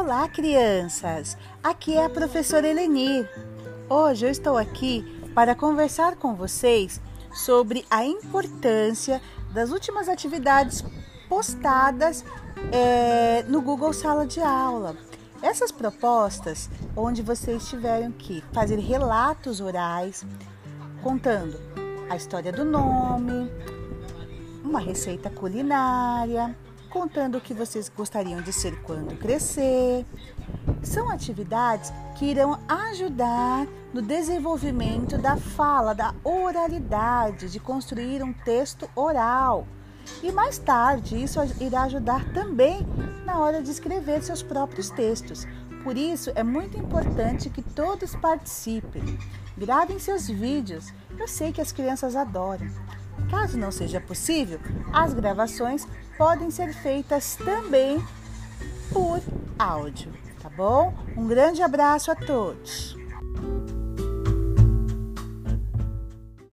Olá, crianças! Aqui é a professora Elenir. Hoje eu estou aqui para conversar com vocês sobre a importância das últimas atividades postadas é, no Google Sala de Aula. Essas propostas, onde vocês tiveram que fazer relatos orais, contando a história do nome, uma receita culinária, contando o que vocês gostariam de ser quando crescer. São atividades que irão ajudar no desenvolvimento da fala, da oralidade, de construir um texto oral. E mais tarde, isso irá ajudar também na hora de escrever seus próprios textos. Por isso, é muito importante que todos participem. Gravem seus vídeos. Eu sei que as crianças adoram. Caso não seja possível, as gravações podem ser feitas também por áudio, tá bom? Um grande abraço a todos.